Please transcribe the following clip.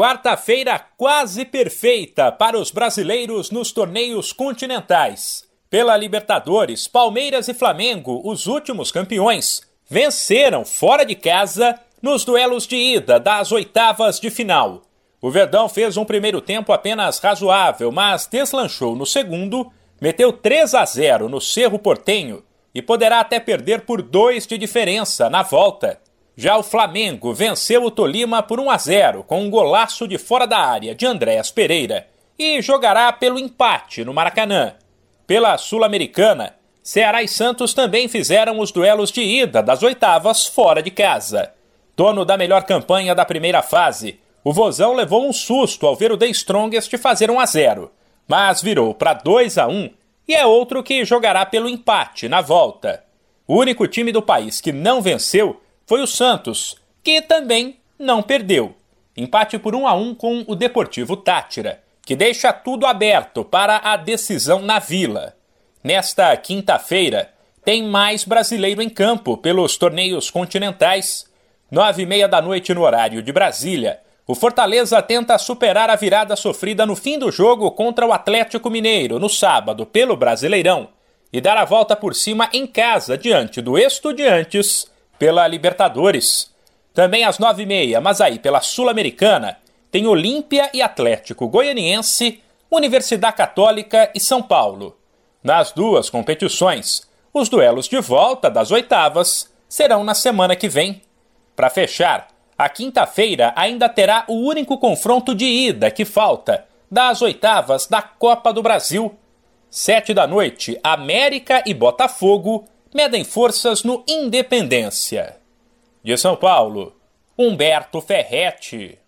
Quarta-feira quase perfeita para os brasileiros nos torneios continentais. Pela Libertadores, Palmeiras e Flamengo, os últimos campeões, venceram fora de casa nos duelos de ida das oitavas de final. O Verdão fez um primeiro tempo apenas razoável, mas deslanchou no segundo, meteu 3 a 0 no Cerro Portenho e poderá até perder por dois de diferença na volta. Já o Flamengo venceu o Tolima por 1 a 0 com um golaço de fora da área de Andréas Pereira e jogará pelo empate no Maracanã. Pela Sul-Americana, Ceará e Santos também fizeram os duelos de ida das oitavas fora de casa. Dono da melhor campanha da primeira fase, o Vozão levou um susto ao ver o The Strongest fazer 1 a 0, mas virou para 2 a 1 e é outro que jogará pelo empate na volta. O único time do país que não venceu foi o Santos, que também não perdeu. Empate por 1 a 1 com o Deportivo Tátira, que deixa tudo aberto para a decisão na Vila. Nesta quinta-feira, tem mais brasileiro em campo pelos torneios continentais. Nove e meia da noite no horário de Brasília, o Fortaleza tenta superar a virada sofrida no fim do jogo contra o Atlético Mineiro no sábado pelo Brasileirão e dar a volta por cima em casa diante do Estudiantes pela Libertadores. Também às nove e meia, mas aí pela Sul-Americana, tem Olímpia e Atlético Goianiense, Universidade Católica e São Paulo. Nas duas competições, os duelos de volta das oitavas serão na semana que vem. Para fechar, a quinta-feira ainda terá o único confronto de ida que falta das oitavas da Copa do Brasil. Sete da noite, América e Botafogo medem forças no Independência. De São Paulo, Humberto Ferretti.